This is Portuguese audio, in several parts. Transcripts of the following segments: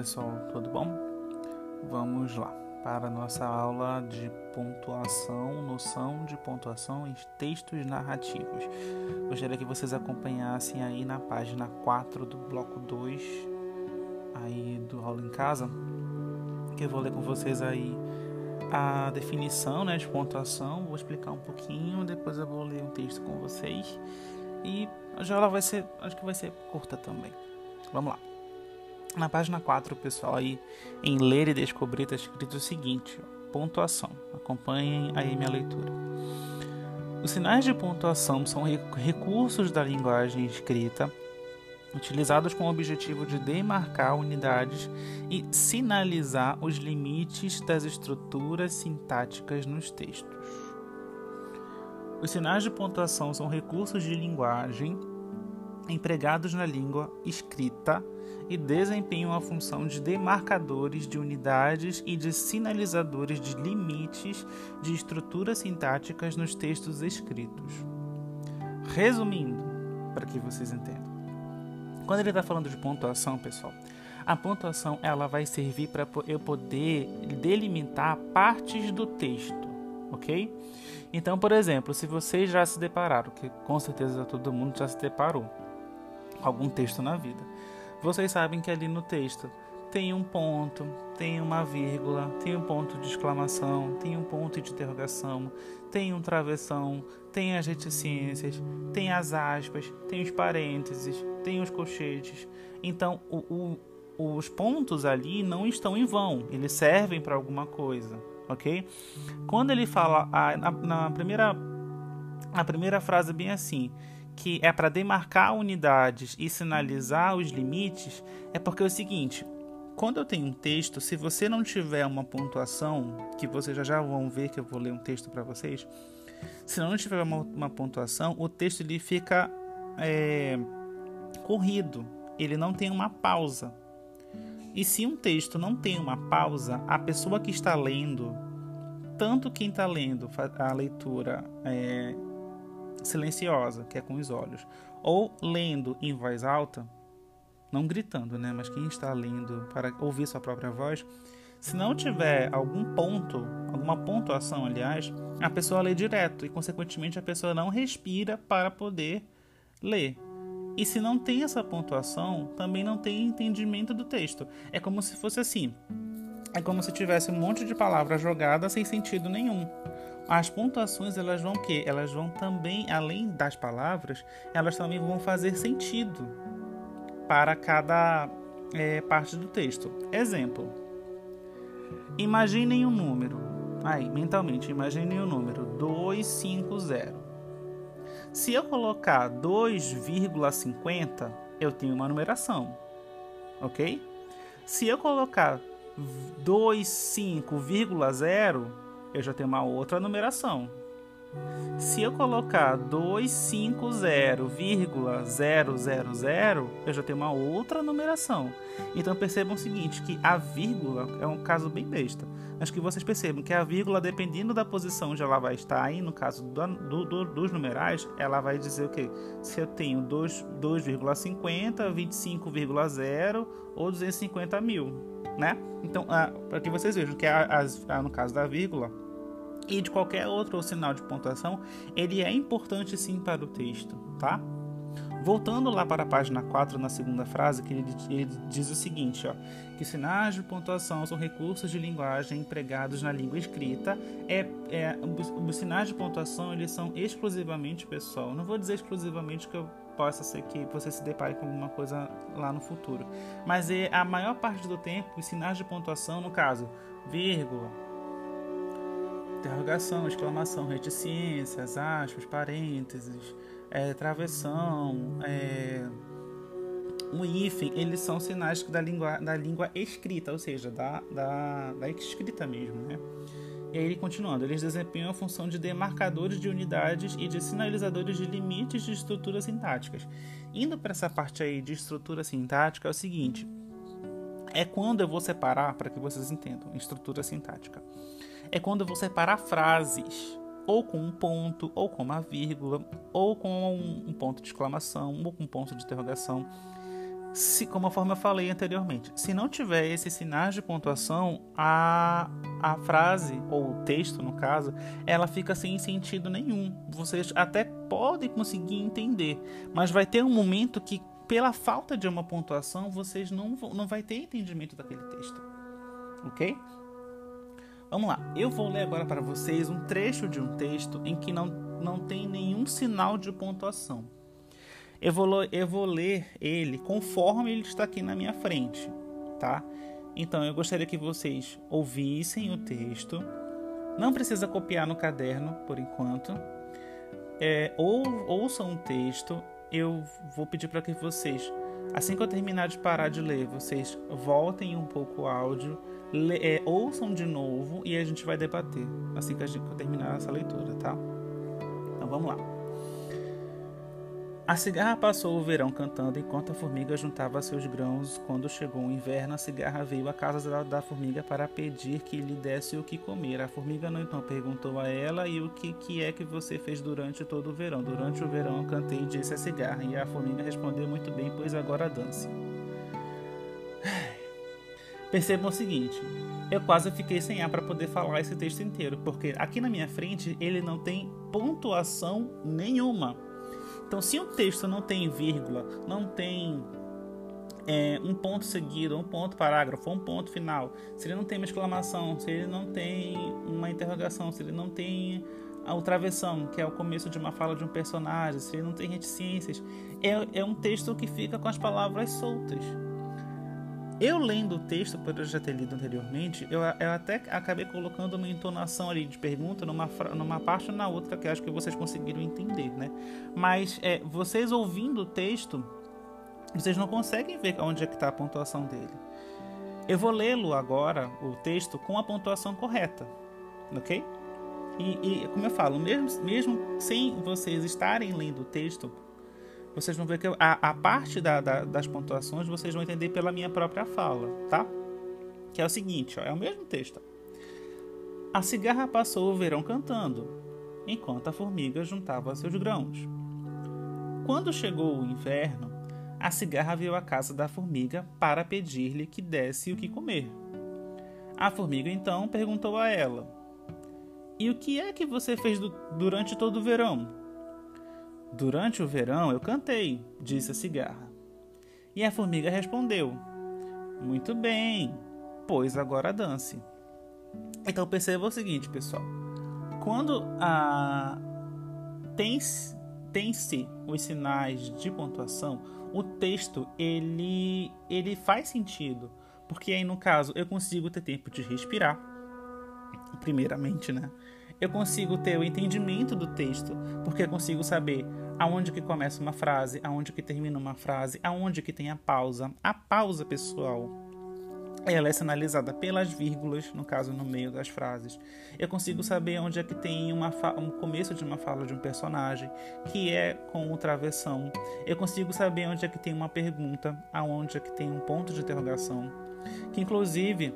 pessoal, tudo bom? Vamos lá para a nossa aula de pontuação, noção de pontuação em textos narrativos. Gostaria que vocês acompanhassem aí na página 4 do bloco 2 aí do aula em casa, que eu vou ler com vocês aí a definição né, de pontuação, vou explicar um pouquinho, depois eu vou ler um texto com vocês e a aula vai ser, acho que vai ser curta também. Vamos lá. Na página 4, pessoal, aí em ler e descobrir está escrito o seguinte: pontuação. Acompanhem aí minha leitura. Os sinais de pontuação são recursos da linguagem escrita utilizados com o objetivo de demarcar unidades e sinalizar os limites das estruturas sintáticas nos textos. Os sinais de pontuação são recursos de linguagem empregados na língua escrita e desempenham a função de demarcadores de unidades e de sinalizadores de limites de estruturas sintáticas nos textos escritos. Resumindo, para que vocês entendam. Quando ele está falando de pontuação, pessoal, a pontuação ela vai servir para eu poder delimitar partes do texto, ok? Então, por exemplo, se vocês já se depararam, que com certeza todo mundo já se deparou, algum texto na vida, vocês sabem que ali no texto tem um ponto, tem uma vírgula, tem um ponto de exclamação, tem um ponto de interrogação, tem um travessão, tem as reticências, tem as aspas, tem os parênteses, tem os colchetes. Então, o, o, os pontos ali não estão em vão, eles servem para alguma coisa, ok? Quando ele fala a, na, na, primeira a primeira frase bem assim, que é para demarcar unidades e sinalizar os limites, é porque é o seguinte, quando eu tenho um texto, se você não tiver uma pontuação, que vocês já já vão ver que eu vou ler um texto para vocês, se não tiver uma, uma, pontuação, o texto ele fica é, corrido, ele não tem uma pausa. E se um texto não tem uma pausa, a pessoa que está lendo, tanto quem está lendo a leitura é, silenciosa, que é com os olhos, ou lendo em voz alta, não gritando, né, mas quem está lendo para ouvir sua própria voz, se não tiver algum ponto, alguma pontuação, aliás, a pessoa lê direto e, consequentemente, a pessoa não respira para poder ler. E se não tem essa pontuação, também não tem entendimento do texto. É como se fosse assim. É como se tivesse um monte de palavras jogadas sem sentido nenhum. As pontuações, elas vão que? Elas vão também, além das palavras, elas também vão fazer sentido para cada é, parte do texto. Exemplo. Imaginem um número. Aí, mentalmente, imaginem o um número 250. Se eu colocar 2,50, eu tenho uma numeração. Ok? Se eu colocar 25,0, eu já tenho uma outra numeração. Se eu colocar 250,000, eu já tenho uma outra numeração. Então percebam o seguinte, que a vírgula é um caso bem besta. Acho que vocês percebam que a vírgula, dependendo da posição onde ela vai estar, aí no caso do, do, do, dos numerais, ela vai dizer o que? Se eu tenho 2,50, 25,0 ou 250 mil, né? Então, para que vocês vejam que a, a, no caso da vírgula, e de qualquer outro sinal de pontuação, ele é importante sim para o texto, tá? Voltando lá para a página 4, na segunda frase, que ele, ele diz o seguinte, ó, que sinais de pontuação são recursos de linguagem empregados na língua escrita. É, é, os sinais de pontuação eles são exclusivamente, pessoal, não vou dizer exclusivamente que eu possa ser que você se depare com alguma coisa lá no futuro, mas é a maior parte do tempo os sinais de pontuação, no caso, vírgula, interrogação, exclamação, reticências, aspas, parênteses, é, travessão, é, um hífen, eles são sinais da língua, da língua escrita, ou seja, da, da, da escrita mesmo, né? E aí, continuando, eles desempenham a função de demarcadores de unidades e de sinalizadores de limites de estruturas sintáticas. Indo para essa parte aí de estrutura sintática, é o seguinte: é quando eu vou separar, para que vocês entendam, estrutura sintática é quando você separa frases, ou com um ponto, ou com uma vírgula, ou com um ponto de exclamação, ou com um ponto de interrogação. se, como eu falei anteriormente, se não tiver esses sinais de pontuação, a, a frase, ou o texto no caso, ela fica sem sentido nenhum. Vocês até podem conseguir entender, mas vai ter um momento que, pela falta de uma pontuação, vocês não, não vai ter entendimento daquele texto. Ok? Vamos lá, eu vou ler agora para vocês um trecho de um texto em que não, não tem nenhum sinal de pontuação. Eu vou, eu vou ler ele conforme ele está aqui na minha frente, tá? Então eu gostaria que vocês ouvissem o texto. Não precisa copiar no caderno por enquanto. É, ou ouçam o texto. Eu vou pedir para que vocês, assim que eu terminar de parar de ler, vocês voltem um pouco o áudio, é, ouçam de novo e a gente vai debater assim que eu terminar essa leitura, tá? Então vamos lá. A cigarra passou o verão cantando enquanto a formiga juntava seus grãos. Quando chegou o inverno, a cigarra veio à casa da, formiga para pedir que lhe desse o que comer. A formiga então perguntou a ela: E o que, que é que você fez durante todo o verão? Durante o verão eu cantei, disse a cigarra. E a formiga respondeu muito bem, pois agora dance. Percebam o seguinte: eu quase fiquei sem ar para poder falar esse texto inteiro, porque aqui na minha frente ele não tem pontuação nenhuma. Então, se um texto não tem vírgula, não tem é, um ponto seguido, um ponto parágrafo, um ponto final, se ele não tem uma exclamação, se ele não tem uma interrogação, se ele não tem a travessão, que é o começo de uma fala de um personagem, se ele não tem reticências, é, é um texto que fica com as palavras soltas. Eu lendo o texto, por eu já ter lido anteriormente, eu, eu até acabei colocando uma entonação ali de pergunta numa, numa parte ou na outra que acho que vocês conseguiram entender, né? Mas é, vocês ouvindo o texto, vocês não conseguem ver onde é que está a pontuação dele. Eu vou lê-lo agora, o texto, com a pontuação correta, ok? E, e como eu falo, mesmo, mesmo sem vocês estarem lendo o texto, vocês vão ver que a, a parte da, da, das pontuações vocês vão entender pela minha própria fala, tá? Que é o seguinte, ó, é o mesmo texto. A cigarra passou o verão cantando, enquanto a formiga juntava seus grãos. Quando chegou o inverno, a cigarra veio à casa da formiga para pedir-lhe que desse o que comer. A formiga então perguntou a ela: E o que é que você fez do, durante todo o verão? Durante o verão eu cantei, disse a cigarra. E a formiga respondeu: Muito bem, pois agora dance. Então perceba o seguinte, pessoal. Quando a tem-se tem os sinais de pontuação, o texto ele, ele faz sentido. Porque aí, no caso, eu consigo ter tempo de respirar, primeiramente, né? Eu consigo ter o entendimento do texto, porque eu consigo saber aonde que começa uma frase, aonde que termina uma frase, aonde que tem a pausa. A pausa, pessoal, ela é sinalizada pelas vírgulas, no caso no meio das frases. Eu consigo saber onde é que tem uma um começo de uma fala de um personagem, que é com o travessão. Eu consigo saber onde é que tem uma pergunta, aonde é que tem um ponto de interrogação. Que inclusive,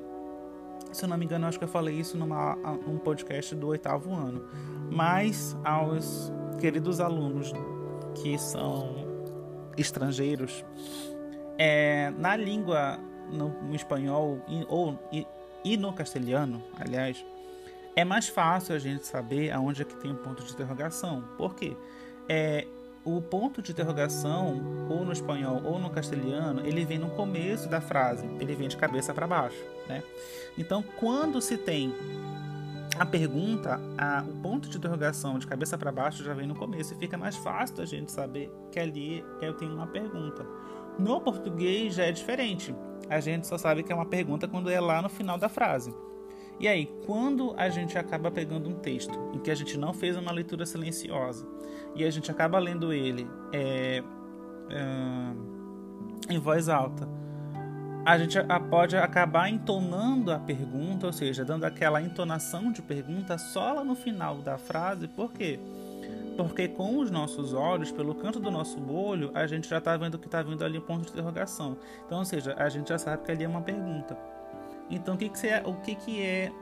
se eu não me engano, acho que eu falei isso numa um podcast do oitavo ano. Mas aos queridos alunos que são estrangeiros, é, na língua, no, no espanhol e, ou, e, e, no castelhano, aliás, é mais fácil a gente saber aonde é que tem um ponto de interrogação. Por quê? É, o ponto de interrogação, ou no espanhol ou no castelhano, ele vem no começo da frase, ele vem de cabeça para baixo. Né? Então, quando se tem a pergunta, a, o ponto de interrogação de cabeça para baixo já vem no começo e fica mais fácil a gente saber que ali eu tenho uma pergunta. No português já é diferente. A gente só sabe que é uma pergunta quando é lá no final da frase. E aí, quando a gente acaba pegando um texto em que a gente não fez uma leitura silenciosa e a gente acaba lendo ele é, é, em voz alta a gente pode acabar entonando a pergunta, ou seja, dando aquela entonação de pergunta só lá no final da frase, por quê? Porque com os nossos olhos, pelo canto do nosso olho, a gente já está vendo que está vindo ali um ponto de interrogação. Então, ou seja, a gente já sabe que ali é uma pergunta. Então, o que, que, você, o que, que é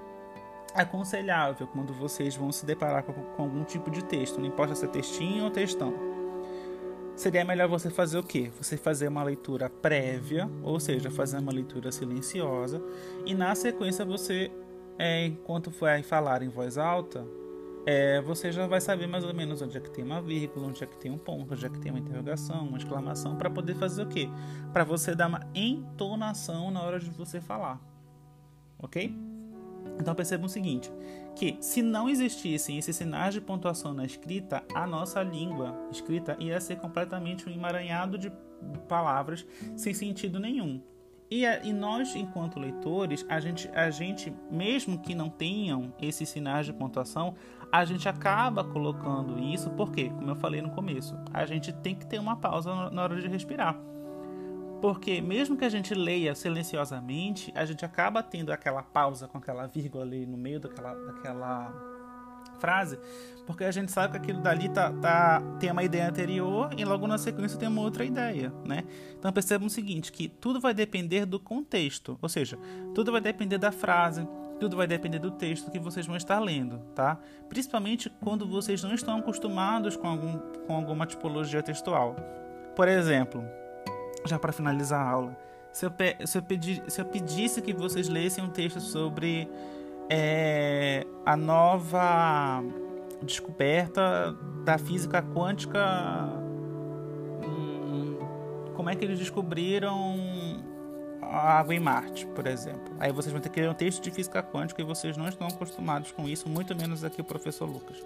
aconselhável quando vocês vão se deparar com, com algum tipo de texto? Não importa se é textinho ou textão seria melhor você fazer o quê? Você fazer uma leitura prévia, ou seja, fazer uma leitura silenciosa, e na sequência você, é, enquanto for falar em voz alta, é, você já vai saber mais ou menos onde é que tem uma vírgula, onde é que tem um ponto, onde é que tem uma interrogação, uma exclamação, para poder fazer o quê? Para você dar uma entonação na hora de você falar. Ok? Então percebam o seguinte: que se não existissem esses sinais de pontuação na escrita, a nossa língua escrita ia ser completamente um emaranhado de palavras sem sentido nenhum. E, e, nós, enquanto leitores, a gente, a gente, mesmo que não tenham esses sinais de pontuação, a gente acaba colocando isso, porque, como eu falei no começo, a gente tem que ter uma pausa na hora de respirar. Porque mesmo que a gente leia silenciosamente, a gente acaba tendo aquela pausa com aquela vírgula ali no meio daquela, daquela frase, porque a gente sabe que aquilo dali tá, tá, tem uma ideia anterior e logo na sequência tem uma outra ideia, né? Então percebam o seguinte, que tudo vai depender do contexto, ou seja, tudo vai depender da frase, tudo vai depender do texto que vocês vão estar lendo, tá? Principalmente quando vocês não estão acostumados com, algum, com alguma tipologia textual. Por exemplo, já para finalizar a aula, se eu, se, eu pedir, se eu pedisse que vocês lessem um texto sobre é, a nova descoberta da física quântica, hum, como é que eles descobriram a água em Marte, por exemplo. Aí vocês vão ter que ler um texto de física quântica e vocês não estão acostumados com isso, muito menos aqui o professor Lucas.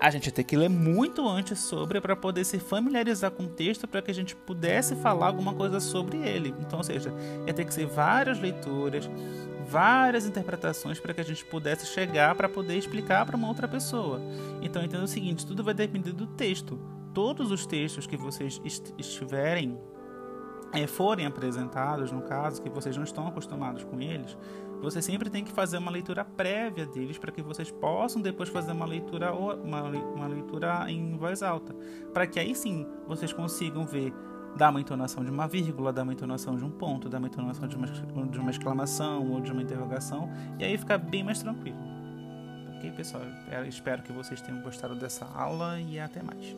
A gente tem que ler muito antes sobre para poder se familiarizar com o texto para que a gente pudesse falar alguma coisa sobre ele. Então, ou seja, ia ter que ser várias leituras, várias interpretações para que a gente pudesse chegar para poder explicar para uma outra pessoa. Então, entenda o seguinte: tudo vai depender do texto. Todos os textos que vocês estiverem é, forem apresentados, no caso, que vocês não estão acostumados com eles, você sempre tem que fazer uma leitura prévia deles para que vocês possam depois fazer uma leitura, uma, uma leitura em voz alta, para que aí sim vocês consigam ver dar uma entonação de uma vírgula, dar uma entonação de um ponto, dar uma entonação de uma, de uma exclamação ou de uma interrogação, e aí fica bem mais tranquilo. Ok, pessoal? Eu espero que vocês tenham gostado dessa aula e até mais.